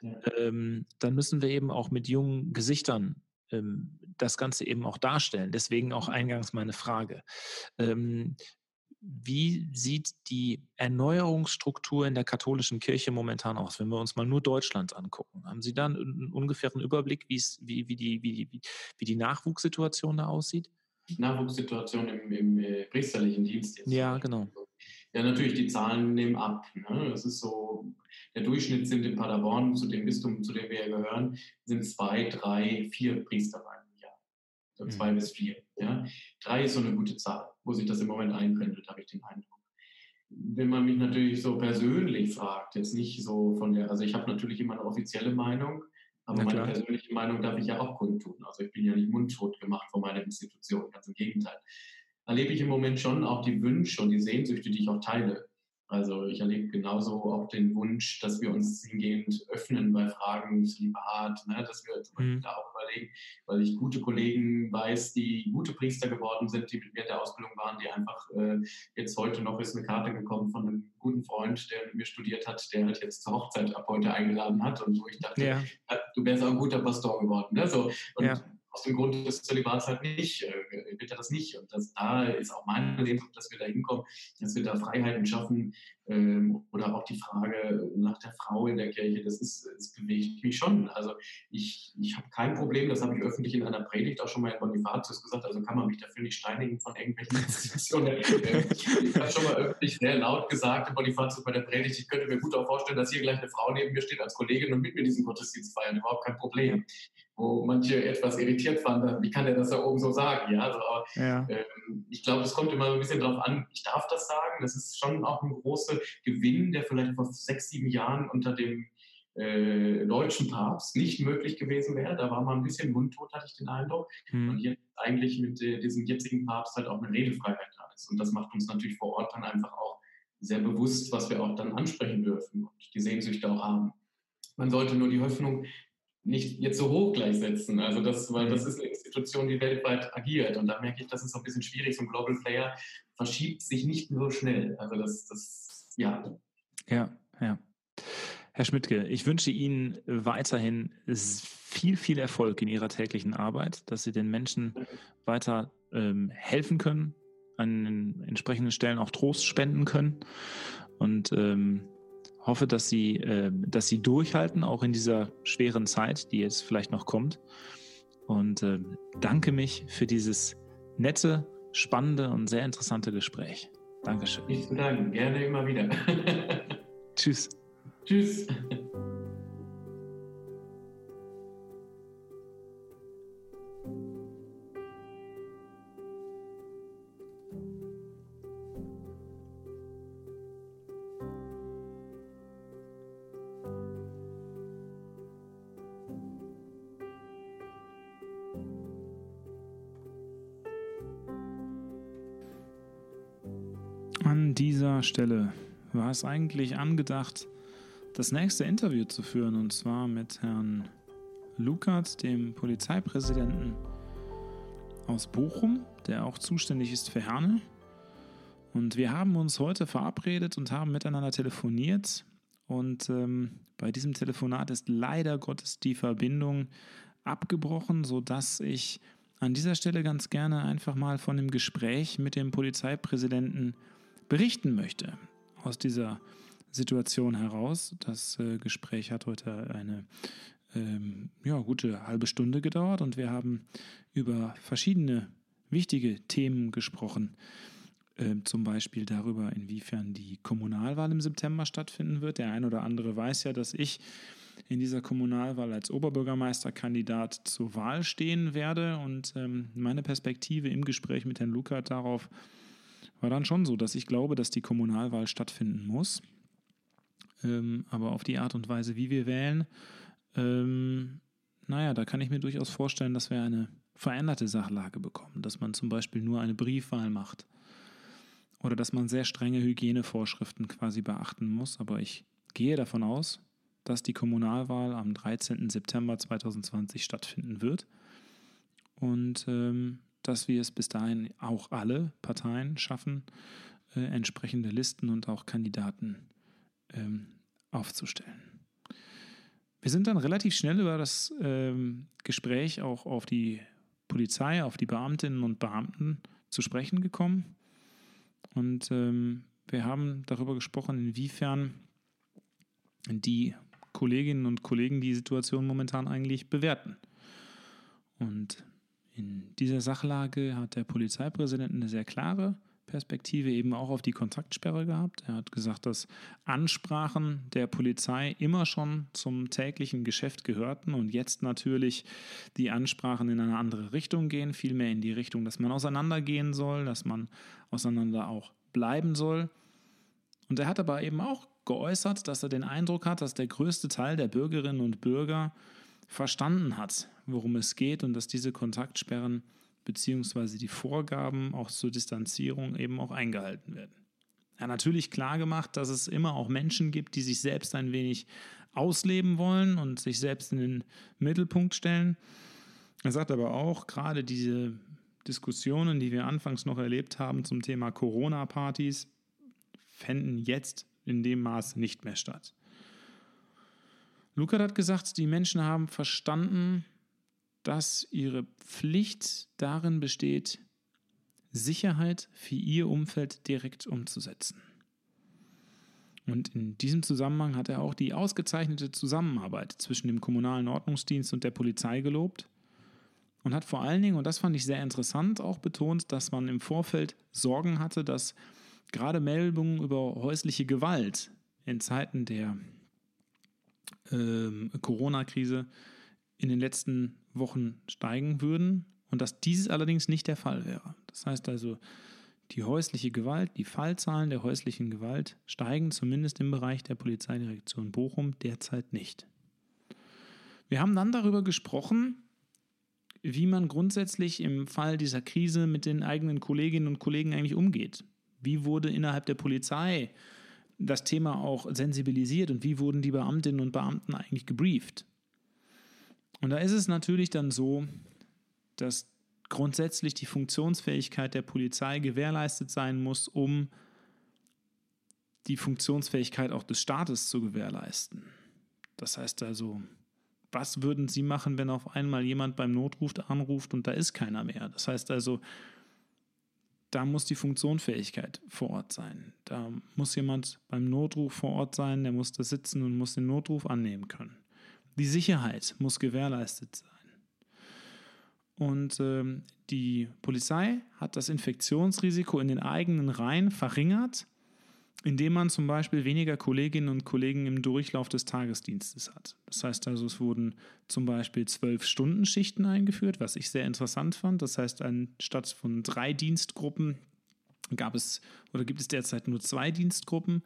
Ja. Ähm, dann müssen wir eben auch mit jungen Gesichtern ähm, das Ganze eben auch darstellen. Deswegen auch eingangs meine Frage. Wie sieht die Erneuerungsstruktur in der katholischen Kirche momentan aus, wenn wir uns mal nur Deutschland angucken? Haben Sie da einen ungefähren Überblick, wie, wie, die, wie, wie, wie die Nachwuchssituation da aussieht? Nachwuchssituation im, im äh, priesterlichen Dienst jetzt. Ja, genau. Ja, natürlich, die Zahlen nehmen ab. Ne? Das ist so, der Durchschnitt sind in Paderborn, zu dem Bistum, zu dem wir ja gehören, sind zwei, drei, vier Priester im Jahr. So mhm. zwei bis vier. Ja? Drei ist so eine gute Zahl, wo sich das im Moment einpendelt, habe ich den Eindruck. Wenn man mich natürlich so persönlich fragt, jetzt nicht so von der, also ich habe natürlich immer eine offizielle Meinung, aber meine persönliche Meinung darf ich ja auch kundtun. Also ich bin ja nicht mundtot gemacht von meiner Institution, ganz im Gegenteil erlebe ich im Moment schon auch die Wünsche und die Sehnsüchte, die ich auch teile. Also ich erlebe genauso auch den Wunsch, dass wir uns hingehend öffnen bei Fragen Zölibat, ne, dass wir mhm. da auch überlegen, weil ich gute Kollegen weiß, die gute Priester geworden sind, die mit mir in der Ausbildung waren, die einfach äh, jetzt heute noch ist eine Karte gekommen von einem guten Freund, der mit mir studiert hat, der halt jetzt zur Hochzeit ab heute eingeladen hat und wo ich dachte, ja. du wärst auch ein guter Pastor geworden. Ne? So, und ja aus dem Grund des Zölibats halt nicht, äh, wird er das nicht. Und das, da ist auch meine Sehnsucht, dass wir da hinkommen, dass wir da Freiheiten schaffen. Ähm, oder auch die Frage nach der Frau in der Kirche, das, ist, das bewegt mich schon. Also ich, ich habe kein Problem, das habe ich öffentlich in einer Predigt auch schon mal in Bonifatius gesagt, also kann man mich dafür nicht steinigen von irgendwelchen <laughs> Institutionen. ich habe schon mal öffentlich sehr laut gesagt in Bonifatius bei der Predigt, ich könnte mir gut auch vorstellen, dass hier gleich eine Frau neben mir steht als Kollegin und mit mir diesen Gottesdienst feiern, überhaupt kein Problem wo manche etwas irritiert fanden, wie kann der das da oben so sagen? Ja, also, aber, ja. Ähm, ich glaube, es kommt immer so ein bisschen darauf an, ich darf das sagen, das ist schon auch ein großer Gewinn, der vielleicht vor sechs, sieben Jahren unter dem äh, deutschen Papst nicht möglich gewesen wäre. Da war man ein bisschen mundtot, hatte ich den Eindruck. Hm. Und jetzt eigentlich mit äh, diesem jetzigen Papst halt auch eine Redefreiheit da ist. Und das macht uns natürlich vor Ort dann einfach auch sehr bewusst, was wir auch dann ansprechen dürfen und die Sehnsüchte auch haben. Man sollte nur die Hoffnung nicht jetzt so hoch gleichsetzen. Also das, weil das mhm. ist eine Institution, die weltweit agiert. Und da merke ich, das ist so ein bisschen schwierig. So ein Global Player verschiebt sich nicht so schnell. Also das, das ja. Ja, ja. Herr Schmidtke, ich wünsche Ihnen weiterhin viel, viel Erfolg in Ihrer täglichen Arbeit, dass Sie den Menschen weiter ähm, helfen können, an entsprechenden Stellen auch Trost spenden können und ähm, hoffe, dass Sie, äh, dass Sie durchhalten, auch in dieser schweren Zeit, die jetzt vielleicht noch kommt. Und äh, danke mich für dieses nette, spannende und sehr interessante Gespräch. Dankeschön. Nicht zu danken, gerne immer wieder. <laughs> Tschüss. Tschüss. Stelle war es eigentlich angedacht, das nächste Interview zu führen, und zwar mit Herrn Lukert, dem Polizeipräsidenten aus Bochum, der auch zuständig ist für Herne. Und wir haben uns heute verabredet und haben miteinander telefoniert. Und ähm, bei diesem Telefonat ist leider Gottes die Verbindung abgebrochen, sodass ich an dieser Stelle ganz gerne einfach mal von dem Gespräch mit dem Polizeipräsidenten berichten möchte. Aus dieser Situation heraus. Das äh, Gespräch hat heute eine ähm, ja, gute halbe Stunde gedauert und wir haben über verschiedene wichtige Themen gesprochen. Ähm, zum Beispiel darüber, inwiefern die Kommunalwahl im September stattfinden wird. Der ein oder andere weiß ja, dass ich in dieser Kommunalwahl als Oberbürgermeisterkandidat zur Wahl stehen werde. Und ähm, meine Perspektive im Gespräch mit Herrn Luckert darauf war dann schon so, dass ich glaube, dass die Kommunalwahl stattfinden muss. Ähm, aber auf die Art und Weise, wie wir wählen, ähm, naja, da kann ich mir durchaus vorstellen, dass wir eine veränderte Sachlage bekommen, dass man zum Beispiel nur eine Briefwahl macht oder dass man sehr strenge Hygienevorschriften quasi beachten muss. Aber ich gehe davon aus, dass die Kommunalwahl am 13. September 2020 stattfinden wird und ähm, dass wir es bis dahin auch alle Parteien schaffen, äh, entsprechende Listen und auch Kandidaten ähm, aufzustellen. Wir sind dann relativ schnell über das ähm, Gespräch auch auf die Polizei, auf die Beamtinnen und Beamten zu sprechen gekommen. Und ähm, wir haben darüber gesprochen, inwiefern die Kolleginnen und Kollegen die Situation momentan eigentlich bewerten. Und in dieser Sachlage hat der Polizeipräsident eine sehr klare Perspektive eben auch auf die Kontaktsperre gehabt. Er hat gesagt, dass Ansprachen der Polizei immer schon zum täglichen Geschäft gehörten und jetzt natürlich die Ansprachen in eine andere Richtung gehen, vielmehr in die Richtung, dass man auseinandergehen soll, dass man auseinander auch bleiben soll. Und er hat aber eben auch geäußert, dass er den Eindruck hat, dass der größte Teil der Bürgerinnen und Bürger verstanden hat, worum es geht und dass diese Kontaktsperren beziehungsweise die Vorgaben auch zur Distanzierung eben auch eingehalten werden. Er hat natürlich klar gemacht, dass es immer auch Menschen gibt, die sich selbst ein wenig ausleben wollen und sich selbst in den Mittelpunkt stellen. Er sagt aber auch, gerade diese Diskussionen, die wir anfangs noch erlebt haben zum Thema Corona-Partys, fänden jetzt in dem Maß nicht mehr statt. Lukas hat gesagt, die Menschen haben verstanden, dass ihre Pflicht darin besteht, Sicherheit für ihr Umfeld direkt umzusetzen. Und in diesem Zusammenhang hat er auch die ausgezeichnete Zusammenarbeit zwischen dem kommunalen Ordnungsdienst und der Polizei gelobt und hat vor allen Dingen, und das fand ich sehr interessant, auch betont, dass man im Vorfeld Sorgen hatte, dass gerade Meldungen über häusliche Gewalt in Zeiten der äh, Corona-Krise in den letzten Wochen steigen würden und dass dieses allerdings nicht der Fall wäre. Das heißt also, die häusliche Gewalt, die Fallzahlen der häuslichen Gewalt steigen zumindest im Bereich der Polizeidirektion Bochum derzeit nicht. Wir haben dann darüber gesprochen, wie man grundsätzlich im Fall dieser Krise mit den eigenen Kolleginnen und Kollegen eigentlich umgeht. Wie wurde innerhalb der Polizei das Thema auch sensibilisiert und wie wurden die Beamtinnen und Beamten eigentlich gebrieft? Und da ist es natürlich dann so, dass grundsätzlich die Funktionsfähigkeit der Polizei gewährleistet sein muss, um die Funktionsfähigkeit auch des Staates zu gewährleisten. Das heißt also, was würden Sie machen, wenn auf einmal jemand beim Notruf anruft und da ist keiner mehr? Das heißt also, da muss die Funktionsfähigkeit vor Ort sein. Da muss jemand beim Notruf vor Ort sein, der muss da sitzen und muss den Notruf annehmen können. Die Sicherheit muss gewährleistet sein. Und ähm, die Polizei hat das Infektionsrisiko in den eigenen Reihen verringert indem man zum Beispiel weniger Kolleginnen und Kollegen im Durchlauf des Tagesdienstes hat. Das heißt also, es wurden zum Beispiel zwölf Stunden Schichten eingeführt, was ich sehr interessant fand. Das heißt, anstatt von drei Dienstgruppen gab es oder gibt es derzeit nur zwei Dienstgruppen.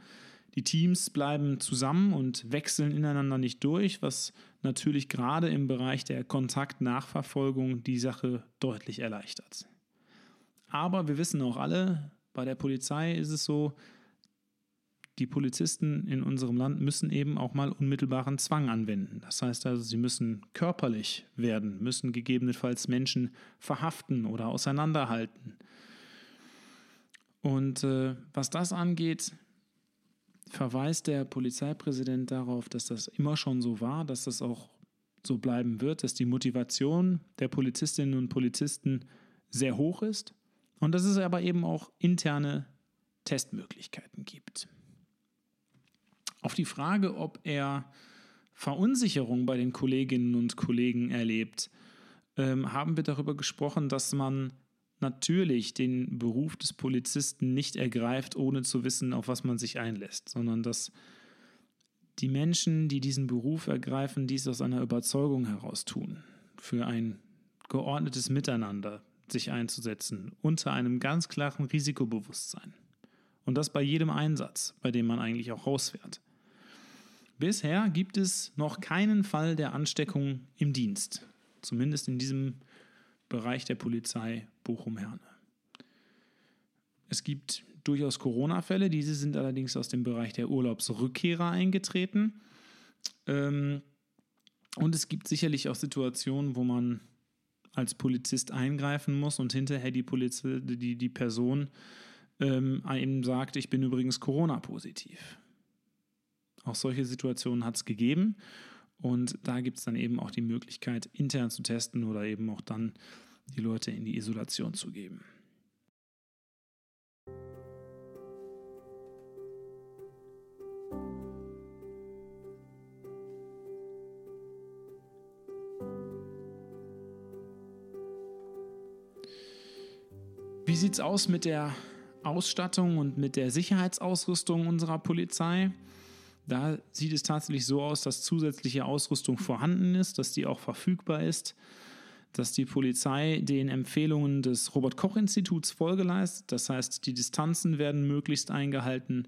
Die Teams bleiben zusammen und wechseln ineinander nicht durch, was natürlich gerade im Bereich der Kontaktnachverfolgung die Sache deutlich erleichtert. Aber wir wissen auch alle, bei der Polizei ist es so, die Polizisten in unserem Land müssen eben auch mal unmittelbaren Zwang anwenden. Das heißt also, sie müssen körperlich werden, müssen gegebenenfalls Menschen verhaften oder auseinanderhalten. Und äh, was das angeht, verweist der Polizeipräsident darauf, dass das immer schon so war, dass das auch so bleiben wird, dass die Motivation der Polizistinnen und Polizisten sehr hoch ist und dass es aber eben auch interne Testmöglichkeiten gibt. Auf die Frage, ob er Verunsicherung bei den Kolleginnen und Kollegen erlebt, ähm, haben wir darüber gesprochen, dass man natürlich den Beruf des Polizisten nicht ergreift, ohne zu wissen, auf was man sich einlässt, sondern dass die Menschen, die diesen Beruf ergreifen, dies aus einer Überzeugung heraus tun, für ein geordnetes Miteinander sich einzusetzen, unter einem ganz klaren Risikobewusstsein. Und das bei jedem Einsatz, bei dem man eigentlich auch rausfährt. Bisher gibt es noch keinen Fall der Ansteckung im Dienst, zumindest in diesem Bereich der Polizei Bochum-Herne. Es gibt durchaus Corona-Fälle, diese sind allerdings aus dem Bereich der Urlaubsrückkehrer eingetreten. Ähm, und es gibt sicherlich auch Situationen, wo man als Polizist eingreifen muss und hinterher die, Poliz die, die Person ähm, einem sagt, ich bin übrigens Corona-positiv. Auch solche Situationen hat es gegeben. Und da gibt es dann eben auch die Möglichkeit, intern zu testen oder eben auch dann die Leute in die Isolation zu geben. Wie sieht es aus mit der Ausstattung und mit der Sicherheitsausrüstung unserer Polizei? Da sieht es tatsächlich so aus, dass zusätzliche Ausrüstung vorhanden ist, dass die auch verfügbar ist, dass die Polizei den Empfehlungen des Robert Koch Instituts Folge leistet. Das heißt, die Distanzen werden möglichst eingehalten.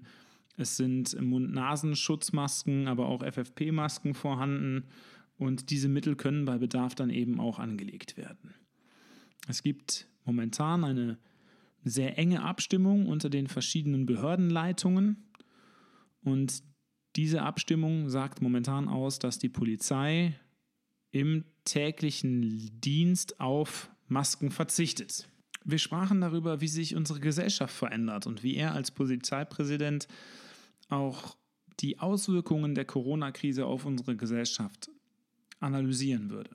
Es sind Mund-Nasen-Schutzmasken, aber auch FFP-Masken vorhanden und diese Mittel können bei Bedarf dann eben auch angelegt werden. Es gibt momentan eine sehr enge Abstimmung unter den verschiedenen Behördenleitungen und diese Abstimmung sagt momentan aus, dass die Polizei im täglichen Dienst auf Masken verzichtet. Wir sprachen darüber, wie sich unsere Gesellschaft verändert und wie er als Polizeipräsident auch die Auswirkungen der Corona-Krise auf unsere Gesellschaft analysieren würde.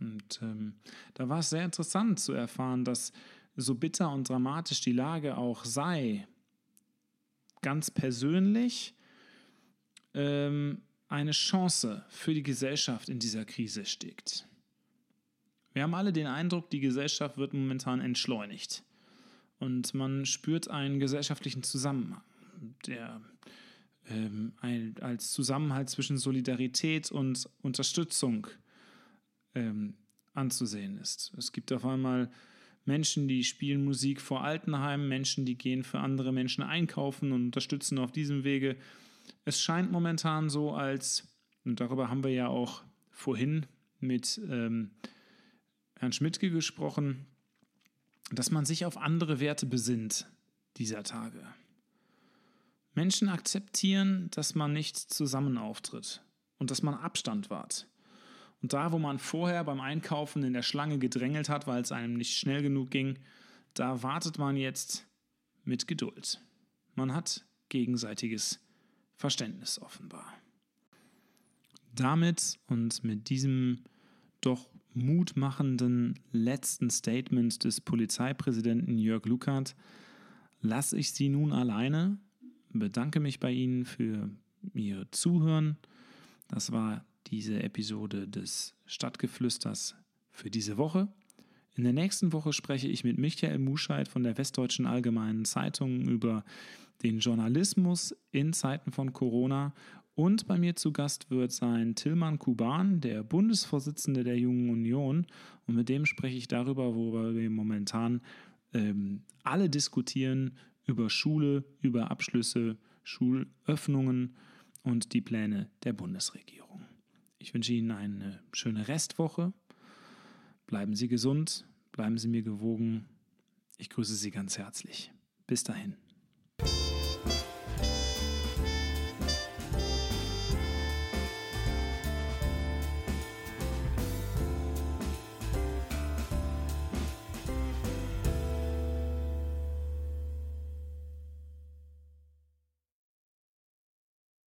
Und ähm, da war es sehr interessant zu erfahren, dass so bitter und dramatisch die Lage auch sei, ganz persönlich ähm, eine Chance für die Gesellschaft in dieser Krise steckt. Wir haben alle den Eindruck, die Gesellschaft wird momentan entschleunigt. Und man spürt einen gesellschaftlichen Zusammenhang, der ähm, ein, als Zusammenhalt zwischen Solidarität und Unterstützung ähm, anzusehen ist. Es gibt auf einmal Menschen, die spielen Musik vor Altenheimen, Menschen, die gehen für andere Menschen einkaufen und unterstützen auf diesem Wege es scheint momentan so, als, und darüber haben wir ja auch vorhin mit ähm, Herrn Schmidtke gesprochen, dass man sich auf andere Werte besinnt dieser Tage. Menschen akzeptieren, dass man nicht zusammen auftritt und dass man Abstand wahrt. Und da, wo man vorher beim Einkaufen in der Schlange gedrängelt hat, weil es einem nicht schnell genug ging, da wartet man jetzt mit Geduld. Man hat gegenseitiges Verständnis offenbar. damit und mit diesem doch mutmachenden letzten Statement des Polizeipräsidenten Jörg Luckert lasse ich Sie nun alleine, bedanke mich bei Ihnen für Ihr Zuhören. Das war diese Episode des Stadtgeflüsters für diese Woche. In der nächsten Woche spreche ich mit Michael Muscheid von der Westdeutschen Allgemeinen Zeitung über den Journalismus in Zeiten von Corona. Und bei mir zu Gast wird sein Tilman Kuban, der Bundesvorsitzende der Jungen Union. Und mit dem spreche ich darüber, worüber wir momentan ähm, alle diskutieren, über Schule, über Abschlüsse, Schulöffnungen und die Pläne der Bundesregierung. Ich wünsche Ihnen eine schöne Restwoche. Bleiben Sie gesund, bleiben Sie mir gewogen. Ich grüße Sie ganz herzlich. Bis dahin.